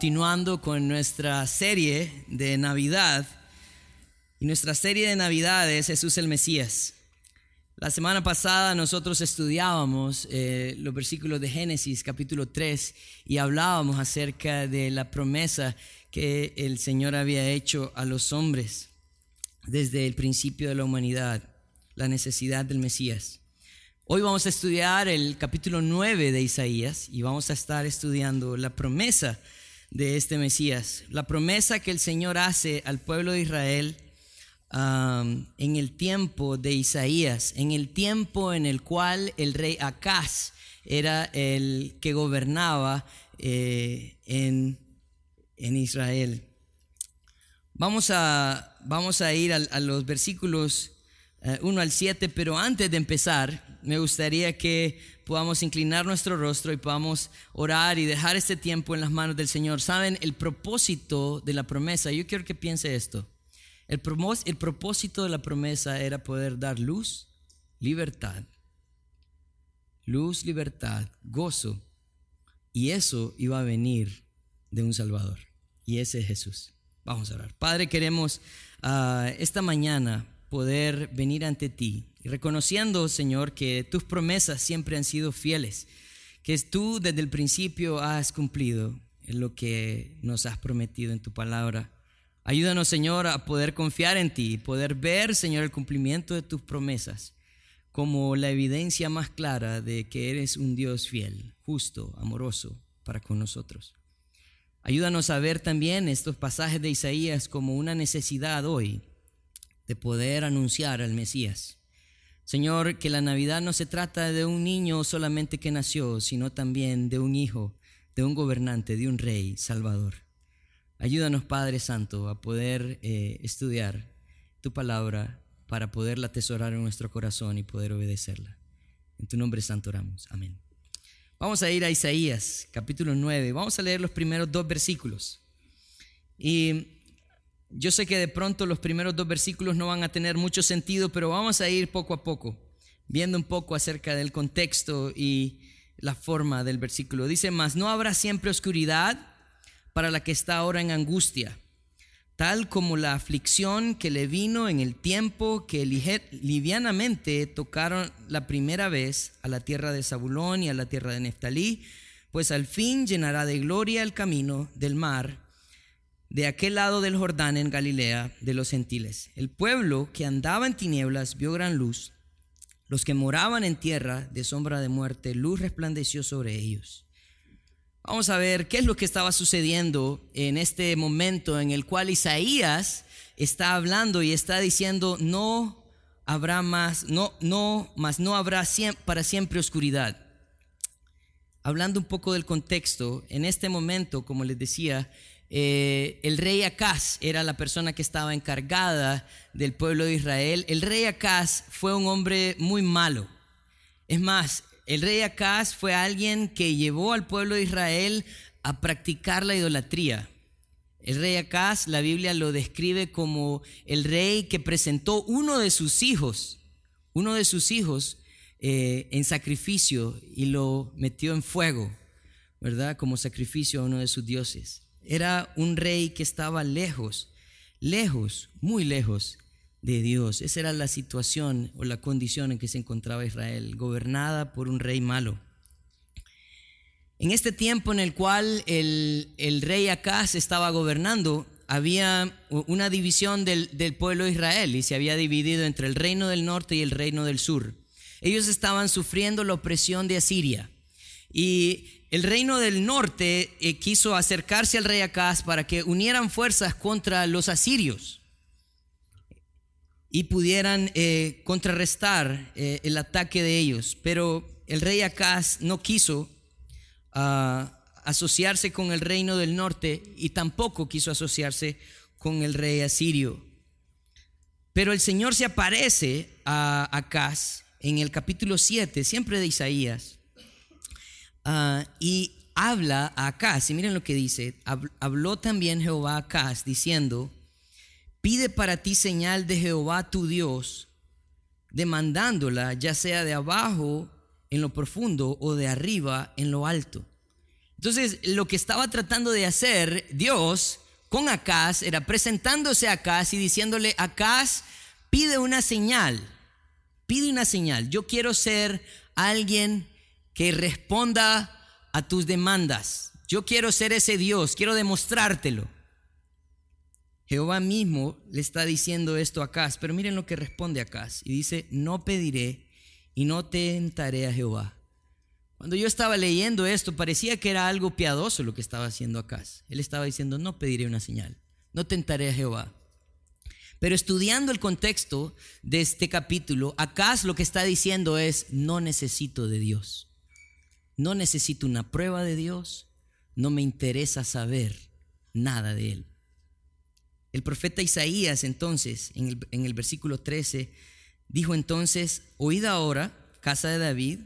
continuando con nuestra serie de Navidad. Y nuestra serie de Navidad es Jesús el Mesías. La semana pasada nosotros estudiábamos eh, los versículos de Génesis capítulo 3 y hablábamos acerca de la promesa que el Señor había hecho a los hombres desde el principio de la humanidad, la necesidad del Mesías. Hoy vamos a estudiar el capítulo 9 de Isaías y vamos a estar estudiando la promesa de este Mesías, la promesa que el Señor hace al pueblo de Israel en el tiempo de Isaías, en el tiempo en el cual el rey Acaz era el que gobernaba eh, en, Israel. Vamos a, vamos a ir a, los versículos 1 eh, al 7, pero antes de empezar, me gustaría que podamos inclinar nuestro rostro y podamos orar y dejar este tiempo en las manos del Señor. ¿Saben? El propósito de la promesa, yo quiero que piense esto. El, el propósito de la promesa era poder dar luz, libertad. Luz, libertad, gozo. Y eso iba a venir de un Salvador. Y ese es Jesús. Vamos a orar. Padre, queremos ah, esta mañana poder venir ante ti reconociendo, Señor, que tus promesas siempre han sido fieles, que tú desde el principio has cumplido lo que nos has prometido en tu palabra. Ayúdanos, Señor, a poder confiar en ti, poder ver, Señor, el cumplimiento de tus promesas como la evidencia más clara de que eres un Dios fiel, justo, amoroso para con nosotros. Ayúdanos a ver también estos pasajes de Isaías como una necesidad hoy de poder anunciar al Mesías. Señor, que la Navidad no se trata de un niño solamente que nació, sino también de un hijo, de un gobernante, de un rey, Salvador. Ayúdanos, Padre Santo, a poder eh, estudiar tu palabra para poderla atesorar en nuestro corazón y poder obedecerla. En tu nombre santo oramos. Amén. Vamos a ir a Isaías, capítulo 9. Vamos a leer los primeros dos versículos. Y yo sé que de pronto los primeros dos versículos no van a tener mucho sentido, pero vamos a ir poco a poco, viendo un poco acerca del contexto y la forma del versículo. Dice, más no habrá siempre oscuridad para la que está ahora en angustia, tal como la aflicción que le vino en el tiempo que livianamente tocaron la primera vez a la tierra de Zabulón y a la tierra de Neftalí, pues al fin llenará de gloria el camino del mar de aquel lado del Jordán en Galilea de los gentiles. El pueblo que andaba en tinieblas vio gran luz. Los que moraban en tierra de sombra de muerte, luz resplandeció sobre ellos. Vamos a ver qué es lo que estaba sucediendo en este momento en el cual Isaías está hablando y está diciendo, no habrá más, no, no, más no habrá para siempre oscuridad. Hablando un poco del contexto, en este momento, como les decía, eh, el rey Acaz era la persona que estaba encargada del pueblo de Israel. El rey Acaz fue un hombre muy malo. Es más, el rey Acaz fue alguien que llevó al pueblo de Israel a practicar la idolatría. El rey Acaz, la Biblia lo describe como el rey que presentó uno de sus hijos, uno de sus hijos eh, en sacrificio y lo metió en fuego, ¿verdad? Como sacrificio a uno de sus dioses. Era un rey que estaba lejos, lejos, muy lejos de Dios. Esa era la situación o la condición en que se encontraba Israel, gobernada por un rey malo. En este tiempo en el cual el, rey Acaz estaba gobernando, había una división del, del, pueblo de Israel y se había dividido entre el reino del norte y el reino del sur. Ellos estaban sufriendo la opresión de Asiria. Y el reino del norte eh, quiso acercarse al rey Acaz para que unieran fuerzas contra los asirios y pudieran eh, contrarrestar eh, el ataque de ellos. Pero el rey Acaz no quiso ah, asociarse con el reino del norte y tampoco quiso asociarse con el rey asirio. Pero el Señor se aparece a Acaz en el capítulo 7, siempre de Isaías Ah, y habla a Acaz, y miren lo que dice, habló también Jehová a Acaz diciendo, pide para ti señal de Jehová tu Dios, demandándola ya sea de abajo en lo profundo o de arriba en lo alto. Entonces, lo que estaba tratando de hacer Dios con Acaz era presentándose a Acaz y diciéndole, Acaz, pide una señal, pide una señal. Yo quiero ser alguien que responda a tus demandas. Yo quiero ser ese Dios, quiero demostrártelo. Jehová mismo le está diciendo esto a Acaz, pero miren lo que responde Acaz. Y dice, no pediré y no tentaré a Jehová. Cuando yo estaba leyendo esto, parecía que era algo piadoso lo que estaba haciendo Acaz. Él estaba diciendo, no pediré una señal, no tentaré a Jehová. Pero estudiando el contexto de este capítulo, Acaz lo que está diciendo es, no necesito de Dios. No necesito una prueba de Dios, no me interesa saber nada de Él. El profeta Isaías entonces, en el, versículo 13, dijo entonces, oíd ahora, casa de David,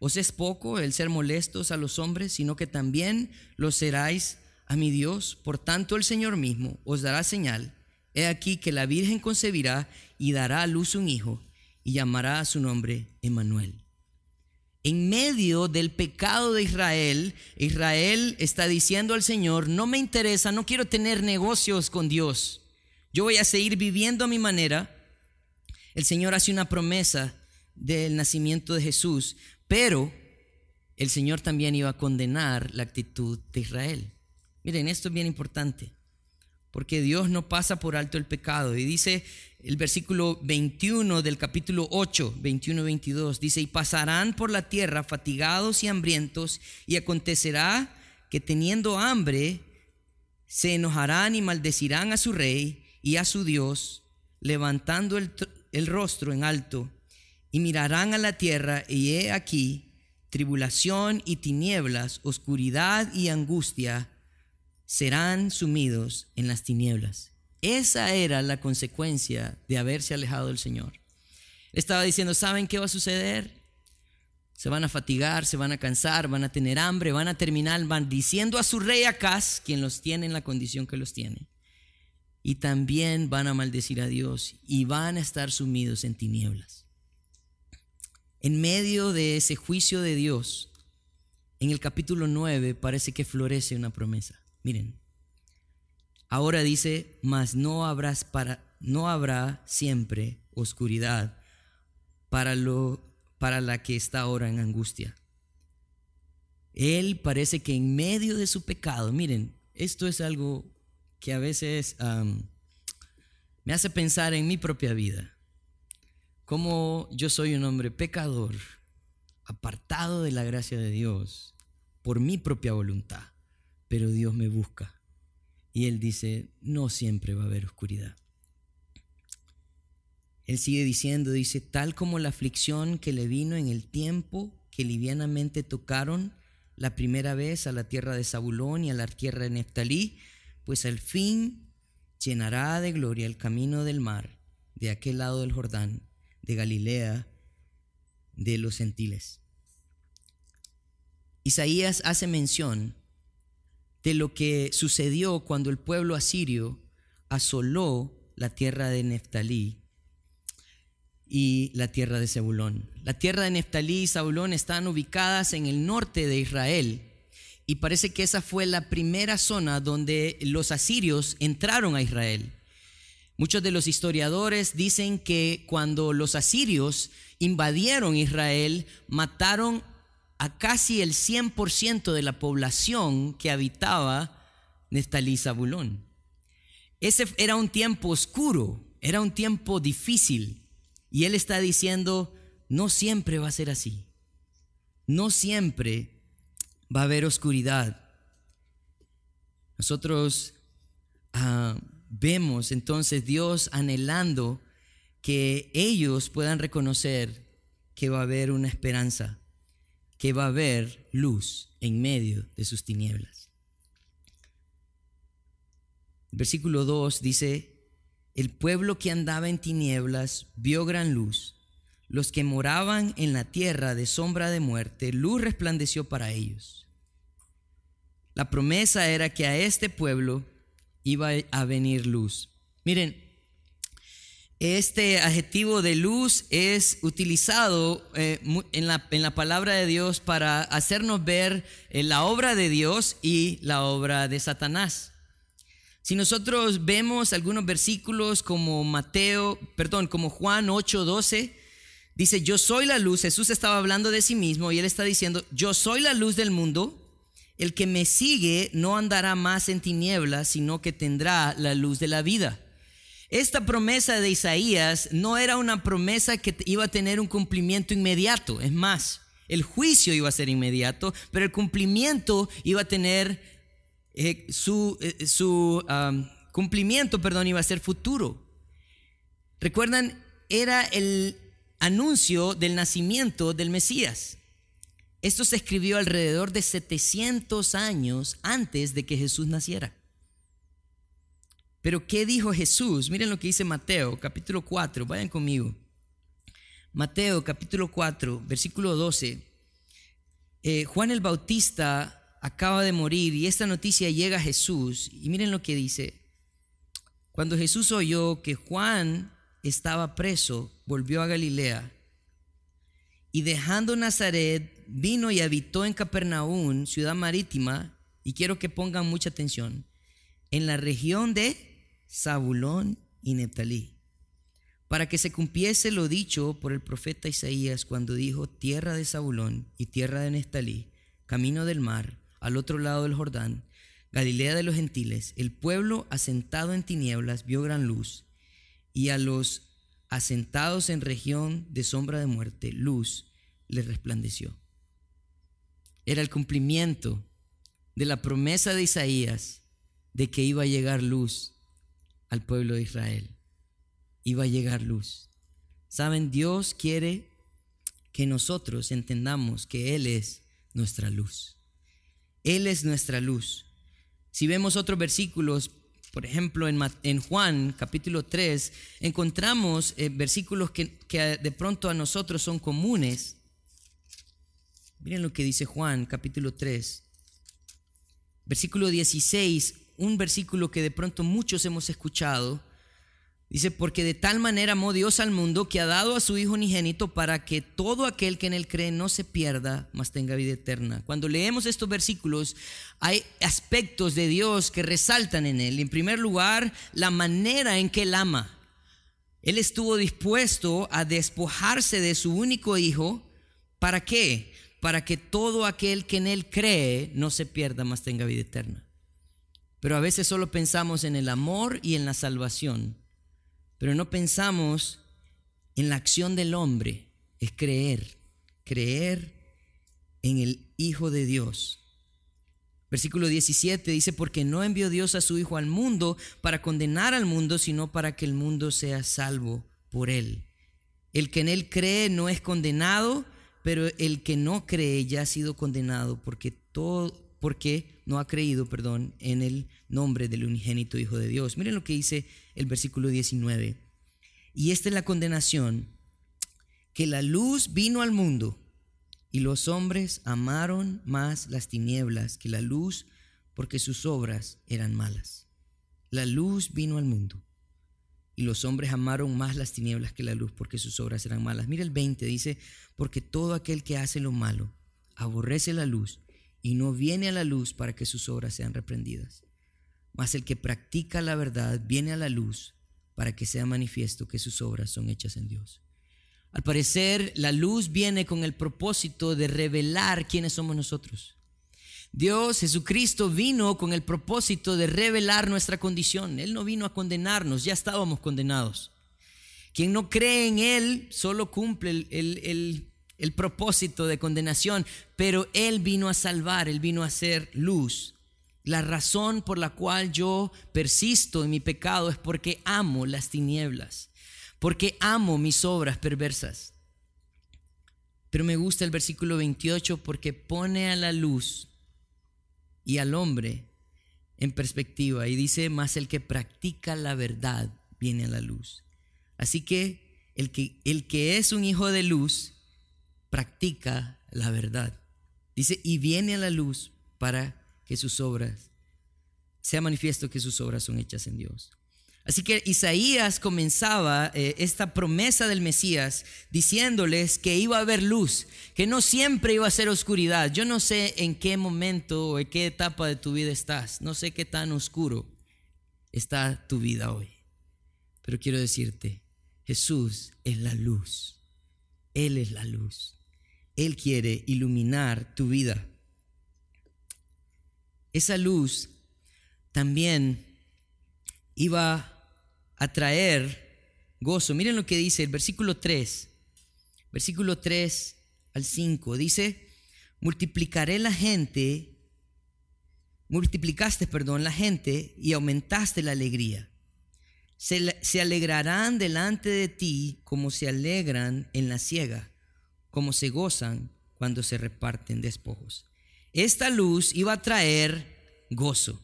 os es poco el ser molestos a los hombres, sino que también lo seráis a mi Dios. Por tanto, el Señor mismo os dará señal. He aquí que la Virgen concebirá y dará a luz un hijo y llamará a su nombre Emmanuel. En medio del pecado de Israel, Israel está diciendo al Señor, no me interesa, no quiero tener negocios con Dios. Yo voy a seguir viviendo a mi manera. El Señor hace una promesa del nacimiento de Jesús, pero el Señor también iba a condenar la actitud de Israel. Miren, esto es bien importante, porque Dios no pasa por alto el pecado. Y dice el versículo 21 del capítulo 8, 21 22, dice, y pasarán por la tierra fatigados y hambrientos, y acontecerá que teniendo hambre, se enojarán y maldecirán a su rey y a su Dios, levantando el, el rostro en alto y mirarán a la tierra y he aquí tribulación y tinieblas, oscuridad y angustia serán sumidos en las tinieblas. Esa era la consecuencia de haberse alejado del Señor. Estaba diciendo, ¿saben qué va a suceder? Se van a fatigar, se van a cansar, van a tener hambre, van a terminar maldiciendo a su rey Acaz, quien los tiene en la condición que los tiene. Y también van a maldecir a Dios y van a estar sumidos en tinieblas en medio de ese juicio de Dios, en el capítulo 9 parece que florece una promesa. Miren, ahora dice, mas no, habrás para, no habrá siempre oscuridad para, lo, para la que está ahora en angustia. Él parece que en medio de su pecado, miren, esto es algo que a veces me hace pensar en mi propia vida. Como yo soy un hombre pecador, apartado de la gracia de Dios por mi propia voluntad, pero Dios me busca. Y Él dice, no siempre va a haber oscuridad. Él sigue diciendo, dice, tal como la aflicción que le vino en el tiempo que livianamente tocaron la primera vez a la tierra de Zabulón y a la tierra de Neftalí, pues al fin llenará de gloria el camino del mar de aquel lado del Jordán de Galilea de los gentiles. Isaías hace mención de lo que sucedió cuando el pueblo asirio asoló la tierra de Neftalí y la tierra de Zebulón. La tierra de Neftalí y Zabulón están ubicadas en el norte de Israel y parece que esa fue la primera zona donde los asirios entraron a Israel. Muchos de los historiadores dicen que cuando los asirios invadieron Israel, mataron a casi el 100% de la población que habitaba Neftalí Zabulón. Ese era un tiempo oscuro, era un tiempo difícil. Y él está diciendo, no siempre va a ser así. No siempre va a haber oscuridad. Nosotros ah, vemos entonces Dios anhelando que ellos puedan reconocer que va a haber una esperanza, que va a haber luz en medio de sus tinieblas. Versículo 2 dice, el pueblo que andaba en tinieblas vio gran luz. Los que moraban en la tierra de sombra de muerte, luz resplandeció para ellos. La promesa era que a este pueblo iba a venir luz. Miren, Este adjetivo de luz es utilizado eh, en, la, en, la, palabra de Dios para hacernos ver eh, la obra de Dios y la obra de Satanás. Si nosotros vemos algunos versículos como Mateo, perdón, como Juan 8:12, dice, yo soy la luz, Jesús estaba hablando de sí mismo y él está diciendo, yo soy la luz del mundo, el que me sigue no andará más en tinieblas, sino que tendrá la luz de la vida. Esta promesa de Isaías no era una promesa que iba a tener un cumplimiento inmediato, es más, el juicio iba a ser inmediato, pero el cumplimiento iba a tener eh, su, eh, su cumplimiento, perdón, iba a ser futuro. Recuerdan, era el anuncio del nacimiento del Mesías. Esto se escribió alrededor de 700 años antes de que Jesús naciera. Pero ¿qué dijo Jesús? Miren lo que dice Mateo, capítulo 4, vayan conmigo. Mateo, capítulo 4, versículo 12. Eh, Juan el Bautista acaba de morir y esta noticia llega a Jesús. Y miren lo que dice. Cuando Jesús oyó que Juan estaba preso, volvió a Galilea. Y dejando Nazaret, vino y habitó en Capernaum, ciudad marítima, y quiero que pongan mucha atención, en la región de Zabulón y Neptalí, para que se cumpliese lo dicho por el profeta Isaías cuando dijo, tierra de Zabulón y tierra de Neptalí, camino del mar, al otro lado del Jordán, Galilea de los gentiles, el pueblo asentado en tinieblas vio gran luz, y a los asentados en región de sombra de muerte, luz les resplandeció. Era el cumplimiento de la promesa de Isaías de que iba a llegar luz al pueblo de Israel. Iba a llegar luz. Saben, Dios quiere que nosotros entendamos que Él es nuestra luz. Él es nuestra luz. Si vemos otros versículos, por ejemplo, en, Juan capítulo 3, encontramos eh, versículos que, que de pronto a nosotros son comunes. Miren lo que dice Juan capítulo 3, versículo 16 un versículo que de pronto muchos hemos escuchado. Dice, porque de tal manera amó Dios al mundo que ha dado a su Hijo unigénito para que todo aquel que en él cree no se pierda, mas tenga vida eterna. Cuando leemos estos versículos, hay aspectos de Dios que resaltan en él. En primer lugar, la manera en que él ama. Él estuvo dispuesto a despojarse de su único Hijo. ¿Para qué? Para que todo aquel que en él cree no se pierda, mas tenga vida eterna. Pero a veces solo pensamos en el amor y en la salvación, pero no pensamos en la acción del hombre, es creer, creer en el Hijo de Dios. Versículo 17 dice, porque no envió Dios a su Hijo al mundo para condenar al mundo, sino para que el mundo sea salvo por él. El que en él cree no es condenado, pero el que no cree ya ha sido condenado, porque todo porque no ha creído, perdón, en el nombre del unigénito Hijo de Dios. Miren lo que dice el versículo 19. Y esta es la condenación, que la luz vino al mundo y los hombres amaron más las tinieblas que la luz porque sus obras eran malas. La luz vino al mundo y los hombres amaron más las tinieblas que la luz porque sus obras eran malas. Mira el 20, dice, porque todo aquel que hace lo malo aborrece la luz y no viene a la luz para que sus obras sean reprendidas. Mas el que practica la verdad viene a la luz para que sea manifiesto que sus obras son hechas en Dios. Al parecer, la luz viene con el propósito de revelar quiénes somos nosotros. Dios, Jesucristo, vino con el propósito de revelar nuestra condición. Él no vino a condenarnos, ya estábamos condenados. Quien no cree en Él solo cumple el, el, el propósito de condenación, pero Él vino a salvar, Él vino a hacer luz. La razón por la cual yo persisto en mi pecado es porque amo las tinieblas, porque amo mis obras perversas. Pero me gusta el versículo 28 porque pone a la luz y al hombre en perspectiva y dice, más el que practica la verdad viene a la luz. Así que el que, el que es un hijo de luz, practica la verdad. Dice, y viene a la luz para que sus obras, sea manifiesto que sus obras son hechas en Dios. Así que Isaías comenzaba eh, esta promesa del Mesías diciéndoles que iba a haber luz, que no siempre iba a ser oscuridad. Yo no sé en qué momento o en qué etapa de tu vida estás, no sé qué tan oscuro está tu vida hoy. Pero quiero decirte, Jesús es la luz, Él es la luz. Él quiere iluminar tu vida. Esa luz también iba a traer gozo. Miren lo que dice el versículo 3, versículo 3 al 5. Dice, multiplicaré la gente, multiplicaste, perdón, la gente y aumentaste la alegría. Se, se alegrarán delante de ti como se alegran en la ciega, como se gozan cuando se reparten despojos. Esta luz iba a traer gozo.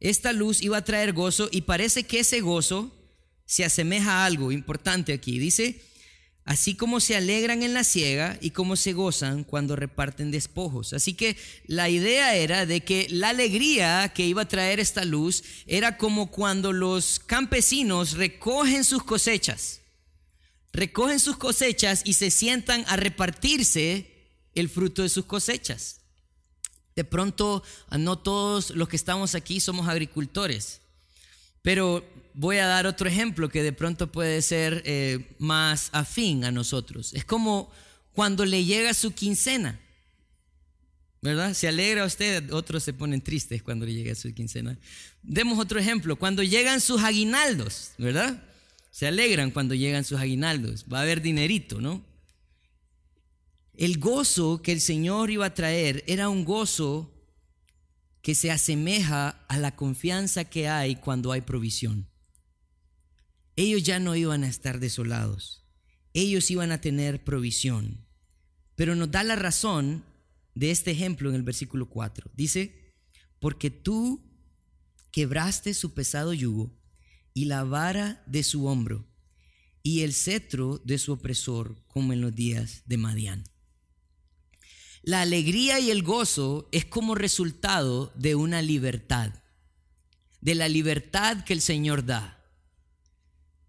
Esta luz iba a traer gozo y parece que ese gozo se asemeja a algo importante aquí. Dice, así como se alegran en la ciega y como se gozan cuando reparten despojos. Así que la idea era de que la alegría que iba a traer esta luz era como cuando los campesinos recogen sus cosechas. Recogen sus cosechas y se sientan a repartirse el fruto de sus cosechas. De pronto, no todos los que estamos aquí somos agricultores, pero voy a dar otro ejemplo que de pronto puede ser eh, más afín a nosotros. Es como cuando le llega su quincena, ¿verdad? Se alegra usted, otros se ponen tristes cuando le llega su quincena. Demos otro ejemplo, cuando llegan sus aguinaldos, ¿verdad? Se alegran cuando llegan sus aguinaldos, va a haber dinerito, ¿no? El gozo que el Señor iba a traer era un gozo que se asemeja a la confianza que hay cuando hay provisión. Ellos ya no iban a estar desolados, ellos iban a tener provisión. Pero nos da la razón de este ejemplo en el versículo 4. Dice, porque tú quebraste su pesado yugo y la vara de su hombro y el cetro de su opresor como en los días de Madián. La alegría y el gozo es como resultado de una libertad, de la libertad que el Señor da.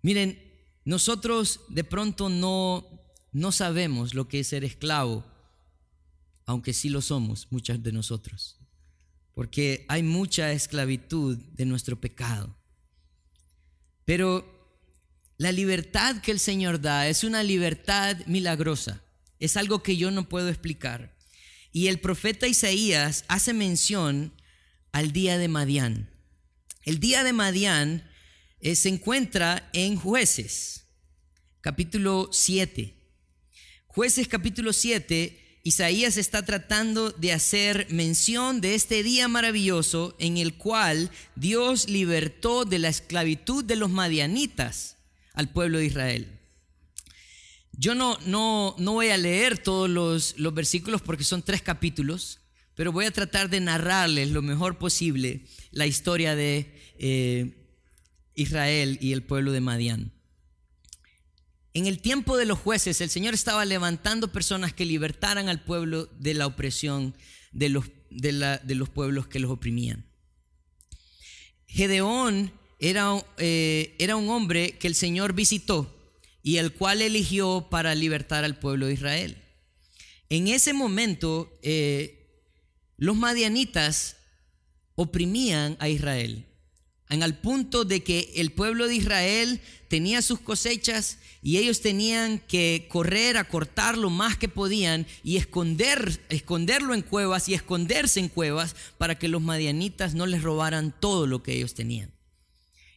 Miren, nosotros de pronto no, no sabemos lo que es ser esclavo, aunque sí lo somos, muchas de nosotros, porque hay mucha esclavitud de nuestro pecado. Pero la libertad que el Señor da es una libertad milagrosa, es algo que yo no puedo explicar. Y el profeta Isaías hace mención al día de Madián. El día de Madián eh, se encuentra en jueces, capítulo 7. Jueces capítulo 7, Isaías está tratando de hacer mención de este día maravilloso en el cual Dios libertó de la esclavitud de los madianitas al pueblo de Israel. Yo no, no, no voy a leer todos los, los versículos porque son tres capítulos, pero voy a tratar de narrarles lo mejor posible la historia de eh, Israel y el pueblo de Madián. En el tiempo de los jueces, el Señor estaba levantando personas que libertaran al pueblo de la opresión de los, de, los pueblos que los oprimían. Gedeón era, eh, era un hombre que el Señor visitó y el cual eligió para libertar al pueblo de Israel. En ese momento, eh, los madianitas oprimían a Israel, en al punto de que el pueblo de Israel tenía sus cosechas y ellos tenían que correr a cortar lo más que podían y esconder, esconderlo en cuevas y esconderse en cuevas para que los madianitas no les robaran todo lo que ellos tenían.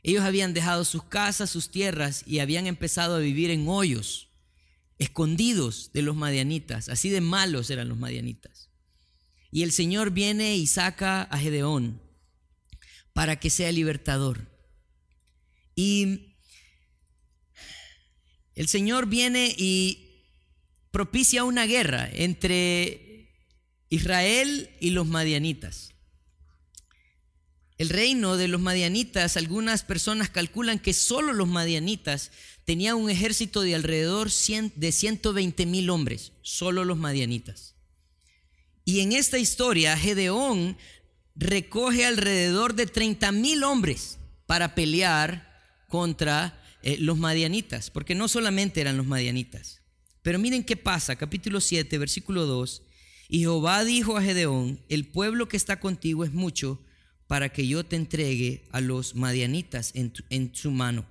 Ellos habían dejado sus casas, sus tierras y habían empezado a vivir en hoyos, escondidos de los madianitas. Así de malos eran los madianitas. Y el Señor viene y saca a Gedeón para que sea libertador. Y el Señor viene y propicia una guerra entre Israel y los madianitas. El reino de los madianitas, algunas personas calculan que solo los madianitas tenían un ejército de alrededor de 120 mil hombres, solo los madianitas. Y en esta historia, Gedeón recoge alrededor de 30 mil hombres para pelear contra eh, los madianitas, porque no solamente eran los madianitas. Pero miren qué pasa, capítulo 7, versículo 2. Y Jehová dijo a Gedeón, el pueblo que está contigo es mucho para que yo te entregue a los madianitas en, en su mano.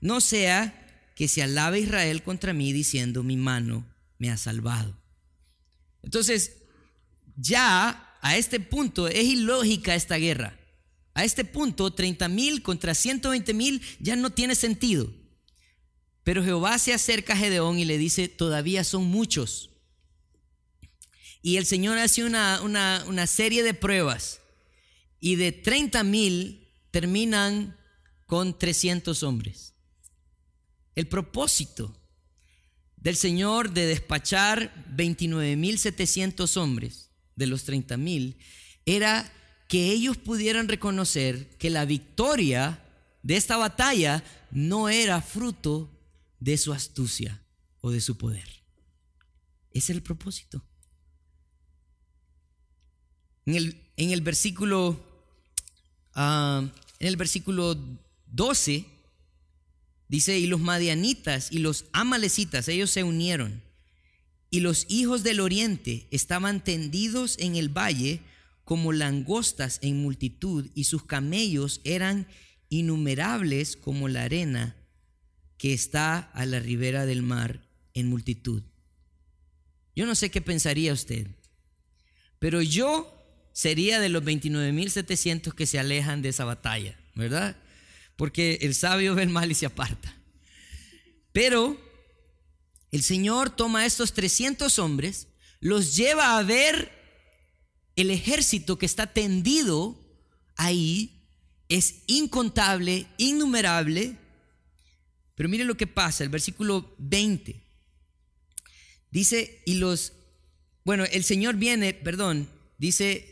No sea que se alabe Israel contra mí diciendo, mi mano me ha salvado. Entonces, ya a este punto es ilógica esta guerra. A este punto, 30 mil contra 120 mil ya no tiene sentido. Pero Jehová se acerca a Gedeón y le dice, todavía son muchos. Y el Señor hace una, una, serie de pruebas. Y de 30 mil terminan con 300 hombres. El propósito del Señor de despachar 29.700 hombres de los 30.000 era que ellos pudieran reconocer que la victoria de esta batalla no era fruto de su astucia o de su poder. Ese es el propósito. En el, en el versículo, ah, en el versículo 12 dice, y los madianitas y los amalecitas, ellos se unieron. Y los hijos del oriente estaban tendidos en el valle como langostas en multitud, y sus camellos eran innumerables como la arena que está a la ribera del mar en multitud. Yo no sé qué pensaría usted, pero yo sería de los 29.700 que se alejan de esa batalla, ¿verdad? Porque el sabio ve el mal y se aparta. Pero el Señor toma a estos 300 hombres, los lleva a ver el ejército que está tendido ahí, es incontable, innumerable, pero mire lo que pasa, el versículo 20. Dice, y los, bueno, el Señor viene, perdón, dice,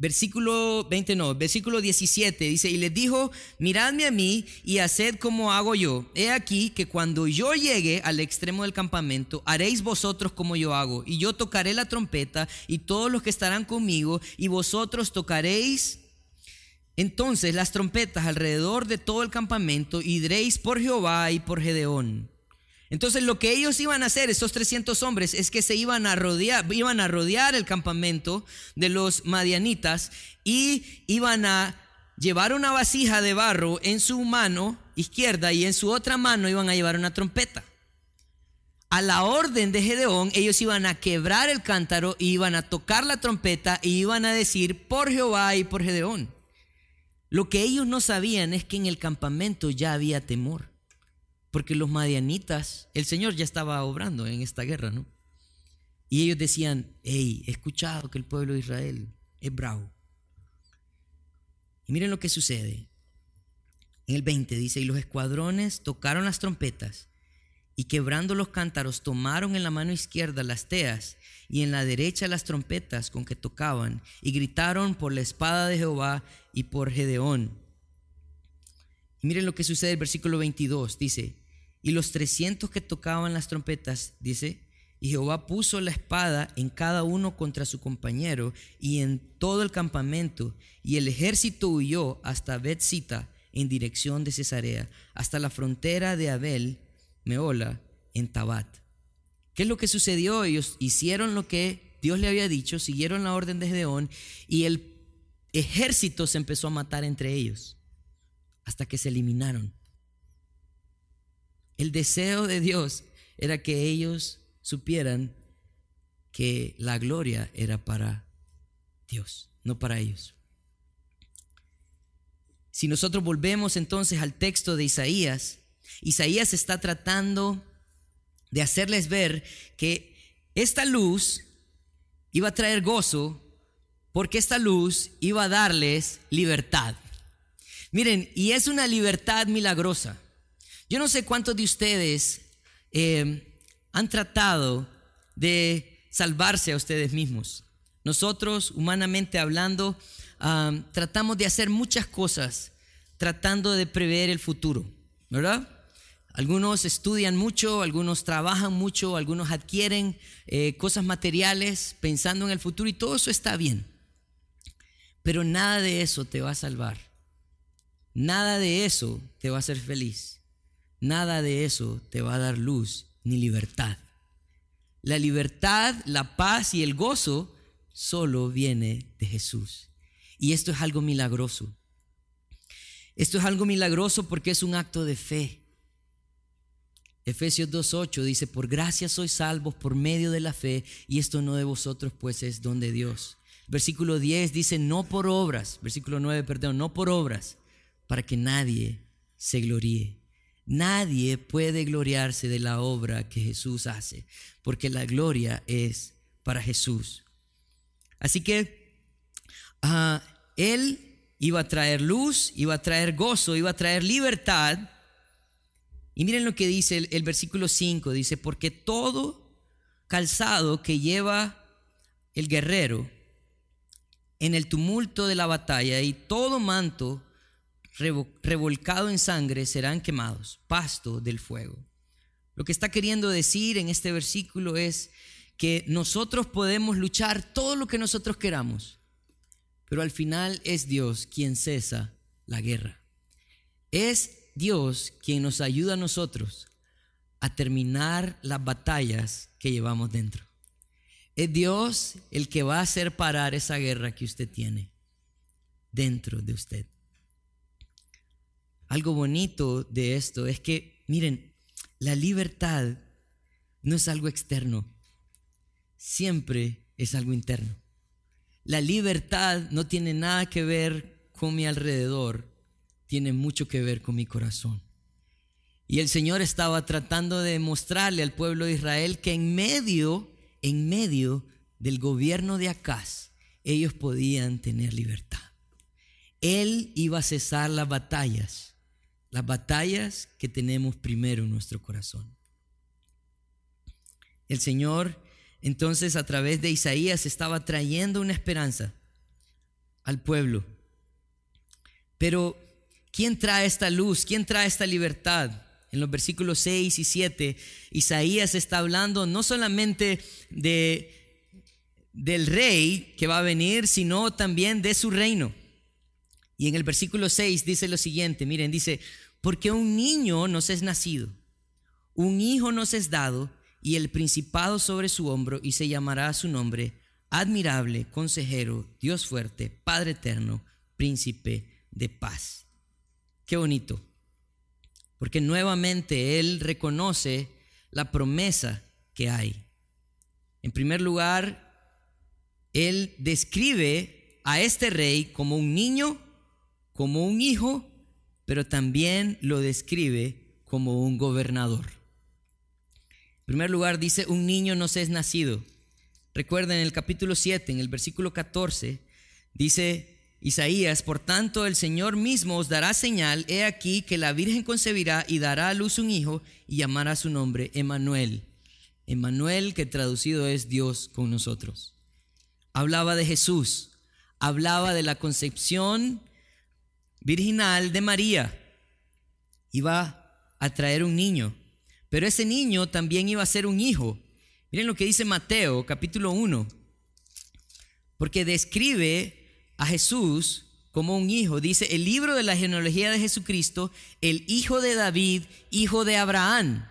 versículo 20 no, versículo 17, dice, y les dijo, miradme a mí y haced como hago yo. He aquí que cuando yo llegue al extremo del campamento, haréis vosotros como yo hago, y yo tocaré la trompeta, y todos los que estarán conmigo, y vosotros tocaréis entonces las trompetas alrededor de todo el campamento y diréis por Jehová y por Gedeón. Entonces lo que ellos iban a hacer, esos 300 hombres, es que se iban a rodear, iban a rodear el campamento de los madianitas y iban a llevar una vasija de barro en su mano izquierda y en su otra mano iban a llevar una trompeta. A la orden de Gedeón, ellos iban a quebrar el cántaro y iban a tocar la trompeta y iban a decir por Jehová y por Gedeón. Lo que ellos no sabían es que en el campamento ya había temor, porque los madianitas, el Señor ya estaba obrando en esta guerra, ¿no? Y ellos decían, hey, he escuchado que el pueblo de Israel es bravo. Y miren lo que sucede. En el 20 dice, y los escuadrones tocaron las trompetas y quebrando los cántaros tomaron en la mano izquierda las teas y en la derecha las trompetas con que tocaban y gritaron por la espada de Jehová y por Gedeón. Miren lo que sucede el versículo 22, dice, y los 300 que tocaban las trompetas, dice, y Jehová puso la espada en cada uno contra su compañero y en todo el campamento, y el ejército huyó hasta Betzita en dirección de Cesarea, hasta la frontera de Abel Meola en Tabat. ¿Qué es lo que sucedió? Ellos hicieron lo que Dios le había dicho, siguieron la orden de Gedeón y el ejército se empezó a matar entre ellos hasta que se eliminaron. El deseo de Dios era que ellos supieran que la gloria era para Dios, no para ellos. Si nosotros volvemos entonces al texto de Isaías, Isaías está tratando de hacerles ver que esta luz iba a traer gozo porque esta luz iba a darles libertad. Miren, y es una libertad milagrosa. Yo no sé cuántos de ustedes eh, han tratado de salvarse a ustedes mismos. Nosotros, humanamente hablando, tratamos de hacer muchas cosas tratando de prever el futuro, ¿verdad? Algunos estudian mucho, algunos trabajan mucho, algunos adquieren eh, cosas materiales pensando en el futuro y todo eso está bien. Pero nada de eso te va a salvar. Nada de eso te va a hacer feliz. Nada de eso te va a dar luz ni libertad. La libertad, la paz y el gozo solo viene de Jesús. Y esto es algo milagroso. Esto es algo milagroso porque es un acto de fe. Efesios 2.8 dice, por gracia sois salvos por medio de la fe, y esto no de vosotros, pues es don de Dios. Versículo 10 dice, no por obras, versículo 9, perdón, no por obras, para que nadie se gloríe. Nadie puede gloriarse de la obra que Jesús hace, porque la gloria es para Jesús. Así que uh, Él iba a traer luz, iba a traer gozo, iba a traer libertad. Y miren lo que dice el, versículo 5, dice, porque todo calzado que lleva el guerrero en el tumulto de la batalla y todo manto revolcado en sangre serán quemados, pasto del fuego. Lo que está queriendo decir en este versículo es que nosotros podemos luchar todo lo que nosotros queramos, pero al final es Dios quien cesa la guerra. Es Dios quien nos ayuda a nosotros a terminar las batallas que llevamos dentro. Es Dios el que va a hacer parar esa guerra que usted tiene dentro de usted. Algo bonito de esto es que, miren, la libertad no es algo externo, siempre es algo interno. La libertad no tiene nada que ver con mi alrededor, tiene mucho que ver con mi corazón. Y el Señor estaba tratando de mostrarle al pueblo de Israel que en medio, en medio del gobierno de Acaz, ellos podían tener libertad. Él iba a cesar las batallas, las batallas que tenemos primero en nuestro corazón. El Señor entonces a través de Isaías estaba trayendo una esperanza al pueblo. Pero, ¿quién trae esta luz? ¿Quién trae esta libertad? En los versículos 6 y 7, Isaías está hablando no solamente de del rey que va a venir, sino también de su reino. Y en el versículo 6 dice lo siguiente, miren, dice, porque un niño nos es nacido, un hijo nos es dado, y el principado sobre su hombro, y se llamará su nombre admirable, consejero, Dios fuerte, Padre eterno, príncipe de paz. Qué bonito, porque nuevamente Él reconoce la promesa que hay. En primer lugar, Él describe a este rey como un niño, como un hijo, pero también lo describe como un gobernador primer lugar dice, un niño nos es nacido. Recuerden en el capítulo 7, en el versículo 14, dice Isaías, por tanto el Señor mismo os dará señal, he aquí que la Virgen concebirá y dará a luz un hijo y llamará su nombre Emanuel. Emanuel que traducido es Dios con nosotros. Hablaba de Jesús, hablaba de la concepción virginal de María. Iba a traer un niño. Pero ese niño también iba a ser un hijo. Miren lo que dice Mateo capítulo 1. Porque describe a Jesús como un hijo. Dice el libro de la genealogía de Jesucristo, el hijo de David, hijo de Abraham.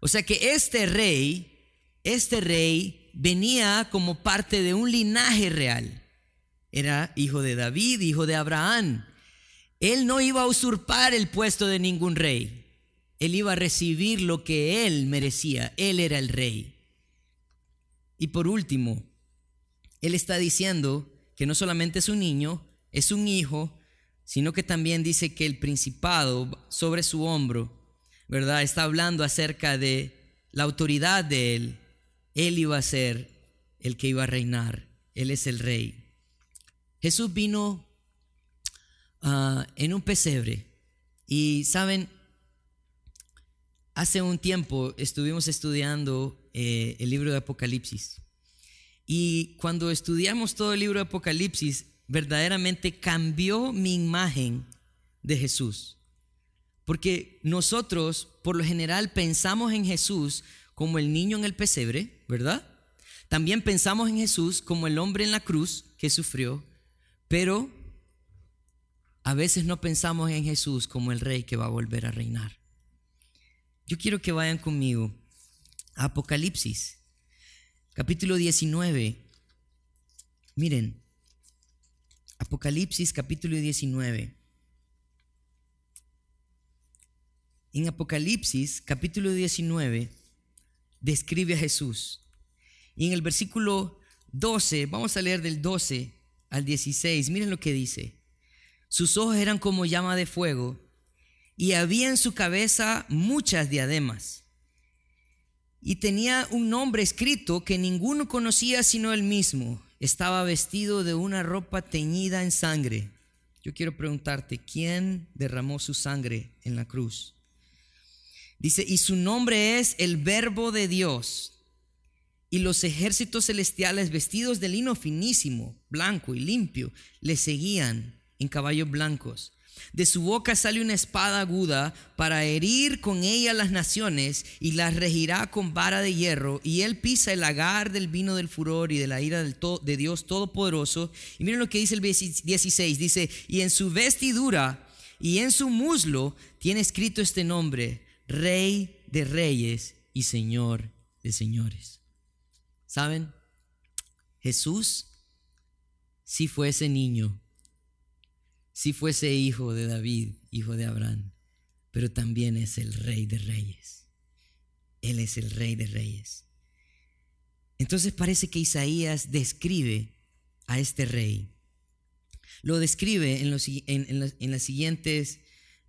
O sea que este rey, este rey venía como parte de un linaje real. Era hijo de David, hijo de Abraham. Él no iba a usurpar el puesto de ningún rey. Él iba a recibir lo que él merecía. Él era el rey. Y por último, él está diciendo que no solamente es un niño, es un hijo, sino que también dice que el principado sobre su hombro, ¿verdad? Está hablando acerca de la autoridad de él. Él iba a ser el que iba a reinar. Él es el rey. Jesús vino ah, en un pesebre. Y saben, Hace un tiempo estuvimos estudiando eh, el libro de Apocalipsis y cuando estudiamos todo el libro de Apocalipsis, verdaderamente cambió mi imagen de Jesús. Porque nosotros, por lo general, pensamos en Jesús como el niño en el pesebre, ¿verdad? También pensamos en Jesús como el hombre en la cruz que sufrió, pero a veces no pensamos en Jesús como el rey que va a volver a reinar. Yo quiero que vayan conmigo a Apocalipsis, capítulo 19. Miren, Apocalipsis capítulo 19. En Apocalipsis capítulo 19 describe a Jesús. Y en el versículo 12, vamos a leer del 12 al 16, miren lo que dice. Sus ojos eran como llama de fuego y había en su cabeza muchas diademas. Y tenía un nombre escrito que ninguno conocía sino él mismo. Estaba vestido de una ropa teñida en sangre. Yo quiero preguntarte, ¿quién derramó su sangre en la cruz? Dice, y su nombre es el Verbo de Dios. Y los ejércitos celestiales vestidos de lino finísimo, blanco y limpio, le seguían en caballos blancos. De su boca sale una espada aguda para herir con ella las naciones y las regirá con vara de hierro. Y él pisa el lagar del vino del furor y de la ira del de Dios Todopoderoso. Y miren lo que dice el 16. Dice, y en su vestidura y en su muslo tiene escrito este nombre, Rey de Reyes y Señor de Señores. ¿Saben? Jesús si fue ese niño si fuese hijo de David, hijo de Abraham, pero también es el rey de reyes. Él es el rey de reyes. Entonces parece que Isaías describe a este rey. Lo describe en los, en, siguientes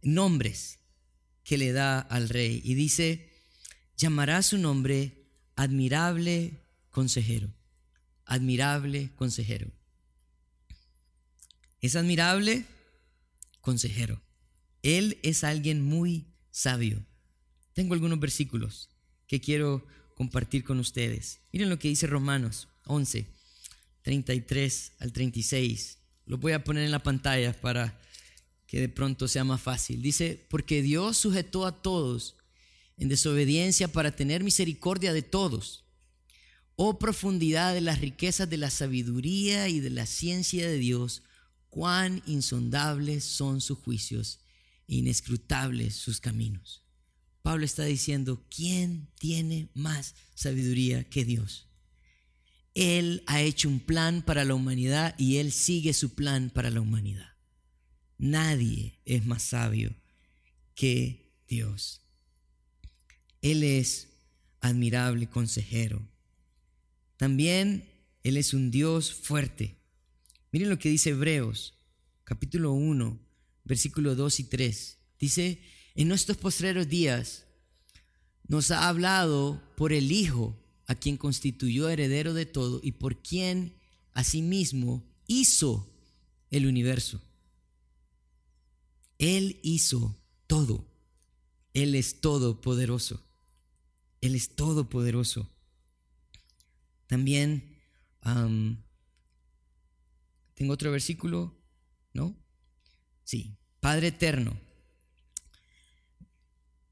nombres que le da al rey. Y dice, llamará su nombre admirable consejero. Admirable consejero. ¿Es admirable? Consejero. Él es alguien muy sabio. Tengo algunos versículos que quiero compartir con ustedes. Miren lo que dice Romanos 11, 33 al 36. Lo voy a poner en la pantalla para que de pronto sea más fácil. Dice, porque Dios sujetó a todos en desobediencia para tener misericordia de todos. Oh profundidad de las riquezas de la sabiduría y de la ciencia de Dios cuán insondables son sus juicios inescrutables sus caminos. Pablo está diciendo, ¿quién tiene más sabiduría que Dios? Él ha hecho un plan para la humanidad y Él sigue su plan para la humanidad. Nadie es más sabio que Dios. Él es admirable consejero. También Él es un Dios fuerte. Miren lo que dice Hebreos, capítulo 1, versículo 2 y 3. Dice, en nuestros postreros días nos ha hablado por el Hijo, a quien constituyó heredero de todo y por quien asimismo hizo el universo. Él hizo todo. Él es todopoderoso. Él es todopoderoso. También ¿Tengo otro versículo? ¿No? Sí, Padre eterno.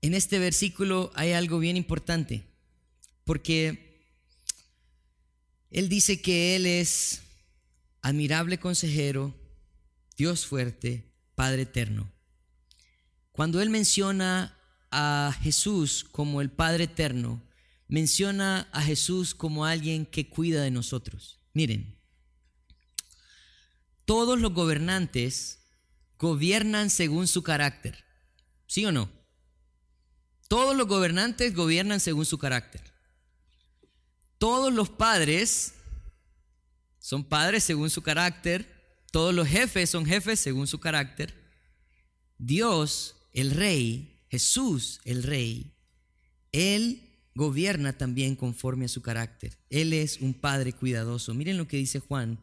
En este versículo hay algo bien importante, porque Él dice que Él es admirable consejero, Dios fuerte, Padre eterno. Cuando Él menciona a Jesús como el Padre eterno, menciona a Jesús como alguien que cuida de nosotros. Miren, todos los gobernantes gobiernan según su carácter. ¿Sí o no? Todos los gobernantes gobiernan según su carácter. Todos los padres son padres según su carácter. Todos los jefes son jefes según su carácter. Dios, el rey, Jesús, el rey, Él gobierna también conforme a su carácter. Él es un padre cuidadoso. Miren lo que dice Juan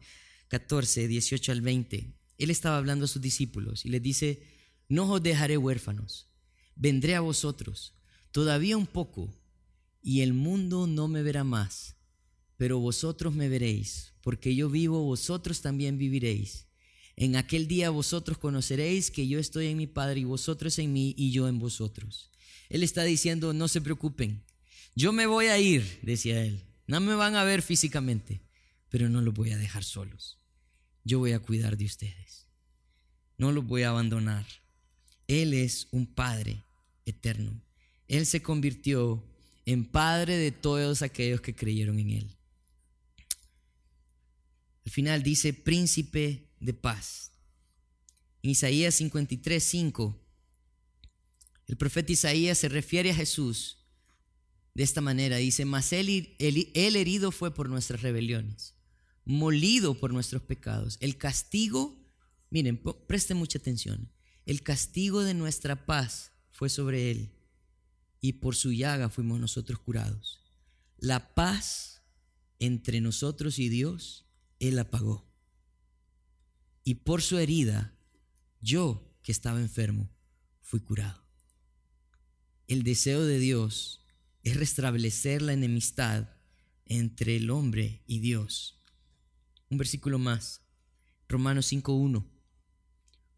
14, 18 al 20, él estaba hablando a sus discípulos y les dice, no os dejaré huérfanos, vendré a vosotros, todavía un poco, y el mundo no me verá más, pero vosotros me veréis, porque yo vivo, vosotros también viviréis. En aquel día vosotros conoceréis que yo estoy en mi Padre y vosotros en mí y yo en vosotros. Él está diciendo, no se preocupen, yo me voy a ir, decía él, no me van a ver físicamente, pero no los voy a dejar solos yo voy a cuidar de ustedes. no los voy a abandonar. Él es un Padre eterno. Él se convirtió en Padre de todos aquellos que creyeron en Él. Al final dice príncipe de paz. En Isaías 53, 5, el profeta Isaías se refiere a Jesús de esta manera. Dice, mas él, herido fue por nuestras rebeliones, molido por nuestros pecados. El castigo, miren, presten mucha atención, el castigo de nuestra paz fue sobre él y por su llaga fuimos nosotros curados. La paz entre nosotros y Dios, Él la pagó. Y por su herida, yo que estaba enfermo, fui curado. El deseo de Dios es restablecer la enemistad entre el hombre y Dios. Un versículo más, Romanos 5.1.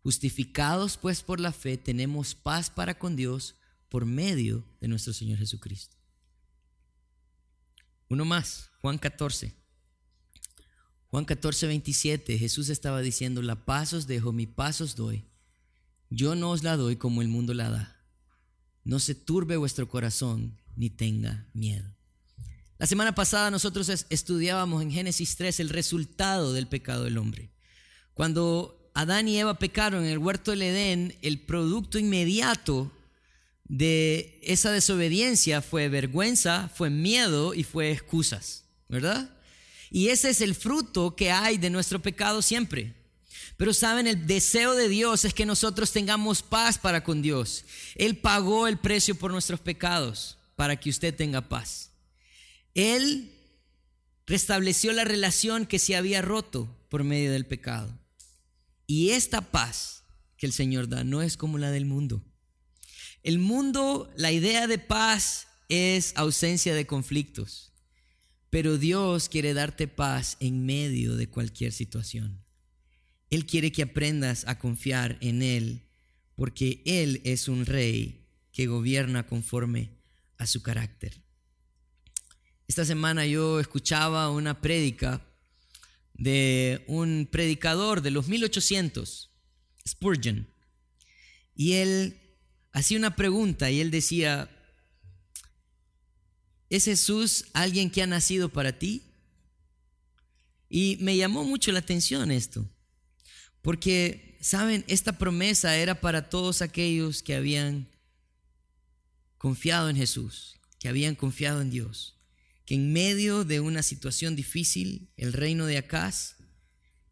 Justificados pues por la fe, tenemos paz para con Dios por medio de nuestro Señor Jesucristo. Uno más, Juan 14. Juan 14, 27, Jesús estaba diciendo, la paz os dejo, mi paz os doy. Yo no os la doy como el mundo la da. No se turbe vuestro corazón ni tenga miedo. La semana pasada nosotros estudiábamos en Génesis 3 el resultado del pecado del hombre. Cuando Adán y Eva pecaron en el huerto del Edén, el producto inmediato de esa desobediencia fue vergüenza, fue miedo y fue excusas, ¿verdad? Y ese es el fruto que hay de nuestro pecado siempre. Pero saben, el deseo de Dios es que nosotros tengamos paz para con Dios. Él pagó el precio por nuestros pecados para que usted tenga paz. Él restableció la relación que se había roto por medio del pecado. Y esta paz que el Señor da no es como la del mundo. El mundo, la idea de paz es ausencia de conflictos, pero Dios quiere darte paz en medio de cualquier situación. Él quiere que aprendas a confiar en Él, porque Él es un rey que gobierna conforme a su carácter. Esta semana yo escuchaba una prédica de un predicador de los 1800, Spurgeon, y él hacía una pregunta y él decía, ¿es Jesús alguien que ha nacido para ti? Y me llamó mucho la atención esto, porque, ¿saben? Esta promesa era para todos aquellos que habían confiado en Jesús, que habían confiado en Dios que en medio de una situación difícil, el reino de Acaz,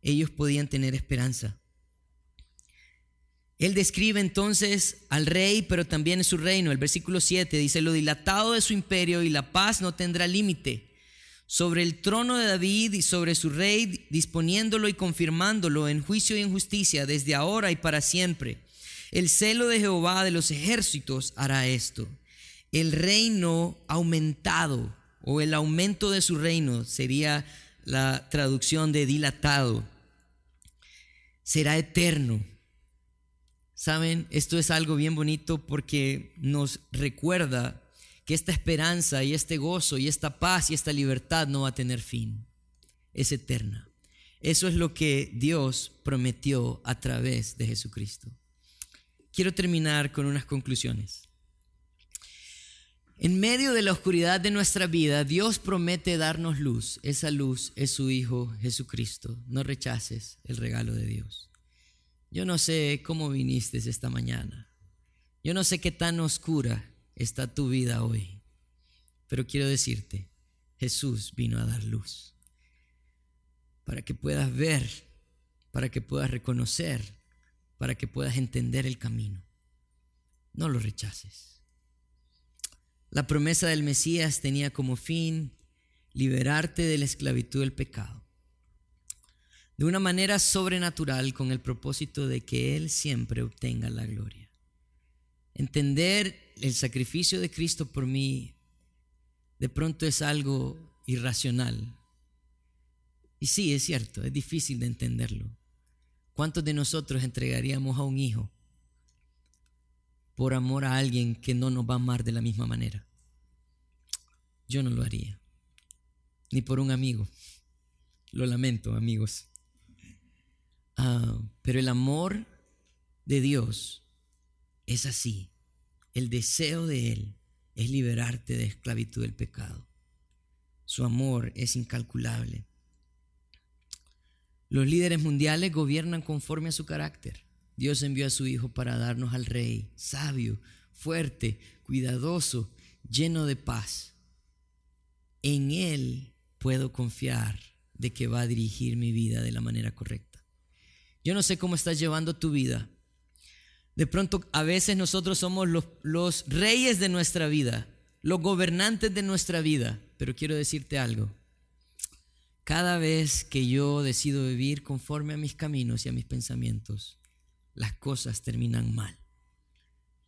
ellos podían tener esperanza. Él describe entonces al rey, pero también en su reino. El versículo 7 dice, lo dilatado de su imperio y la paz no tendrá límite. Sobre el trono de David y sobre su rey, disponiéndolo y confirmándolo en juicio y en justicia desde ahora y para siempre. El celo de Jehová de los ejércitos hará esto. El reino aumentado o el aumento de su reino sería la traducción de dilatado. Será eterno. Saben, esto es algo bien bonito porque nos recuerda que esta esperanza y este gozo y esta paz y esta libertad no va a tener fin. Es eterna. Eso es lo que Dios prometió a través de Jesucristo. Quiero terminar con unas conclusiones. En medio de la oscuridad de nuestra vida, Dios promete darnos luz. Esa luz es su Hijo Jesucristo. No rechaces el regalo de Dios. Yo no sé cómo viniste esta mañana. Yo no sé qué tan oscura está tu vida hoy. Pero quiero decirte, Jesús vino a dar luz. Para que puedas ver, para que puedas reconocer, para que puedas entender el camino. No lo rechaces. La promesa del Mesías tenía como fin liberarte de la esclavitud del pecado. De una manera sobrenatural con el propósito de que Él siempre obtenga la gloria. Entender el sacrificio de Cristo por mí de pronto es algo irracional. Y sí, es cierto, es difícil de entenderlo. ¿Cuántos de nosotros entregaríamos a un hijo por amor a alguien que no nos va a amar de la misma manera. Yo no lo haría. Ni por un amigo. Lo lamento, amigos. Ah, pero el amor de Dios es así. El deseo de Él es liberarte de esclavitud del pecado. Su amor es incalculable. Los líderes mundiales gobiernan conforme a su carácter. Dios envió a su Hijo para darnos al Rey, sabio, fuerte, cuidadoso, lleno de paz. En Él puedo confiar de que va a dirigir mi vida de la manera correcta. Yo no sé cómo estás llevando tu vida. De pronto a veces nosotros somos los, reyes de nuestra vida, los gobernantes de nuestra vida, pero quiero decirte algo. Cada vez que yo decido vivir conforme a mis caminos y a mis pensamientos, las cosas terminan mal.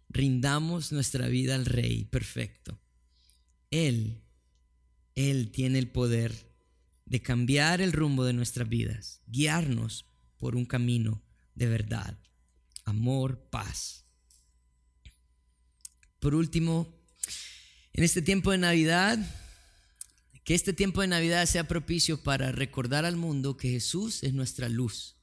Rindamos nuestra vida al Rey perfecto. Él, Él tiene el poder de cambiar el rumbo de nuestras vidas, guiarnos por un camino de verdad, amor, paz. Por último, en este tiempo de Navidad, que este tiempo de Navidad sea propicio para recordar al mundo que Jesús es nuestra luz,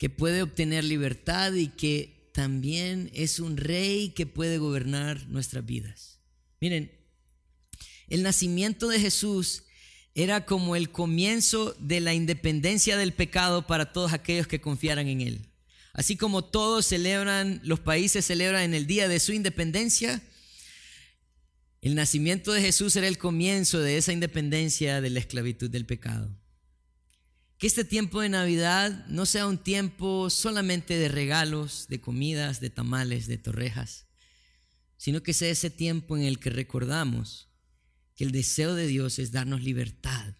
que puede obtener libertad y que también es un rey que puede gobernar nuestras vidas. Miren, el nacimiento de Jesús era como el comienzo de la independencia del pecado para todos aquellos que confiaran en Él. Así como todos celebran, los países celebran en el día de su independencia, el nacimiento de Jesús era el comienzo de esa independencia de la esclavitud del pecado. Que este tiempo de Navidad no sea un tiempo solamente de regalos, de comidas, de tamales, de torrejas, sino que sea ese tiempo en el que recordamos que el deseo de Dios es darnos libertad.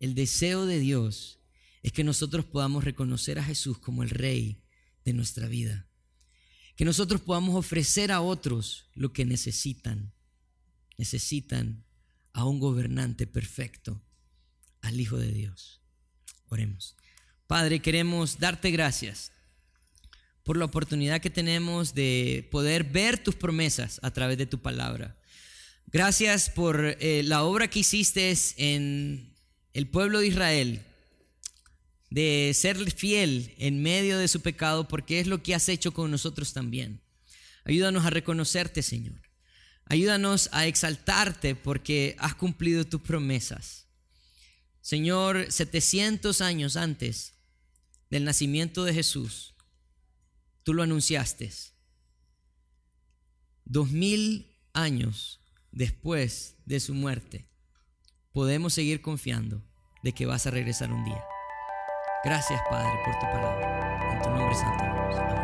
El deseo de Dios es que nosotros podamos reconocer a Jesús como el Rey de nuestra vida. Que nosotros podamos ofrecer a otros lo que necesitan. Necesitan a un gobernante perfecto, al Hijo de Dios. Oremos. Padre, queremos darte gracias por la oportunidad que tenemos de poder ver tus promesas a través de tu palabra. Gracias por eh, la obra que hiciste en el pueblo de Israel, de ser fiel en medio de su pecado, porque es lo que has hecho con nosotros también. Ayúdanos a reconocerte, Señor. Ayúdanos a exaltarte porque has cumplido tus promesas. Señor, 700 años antes del nacimiento de Jesús, tú lo anunciaste. Dos mil años después de su muerte, podemos seguir confiando de que vas a regresar un día. Gracias, Padre, por tu palabra. En tu nombre santo. Amén.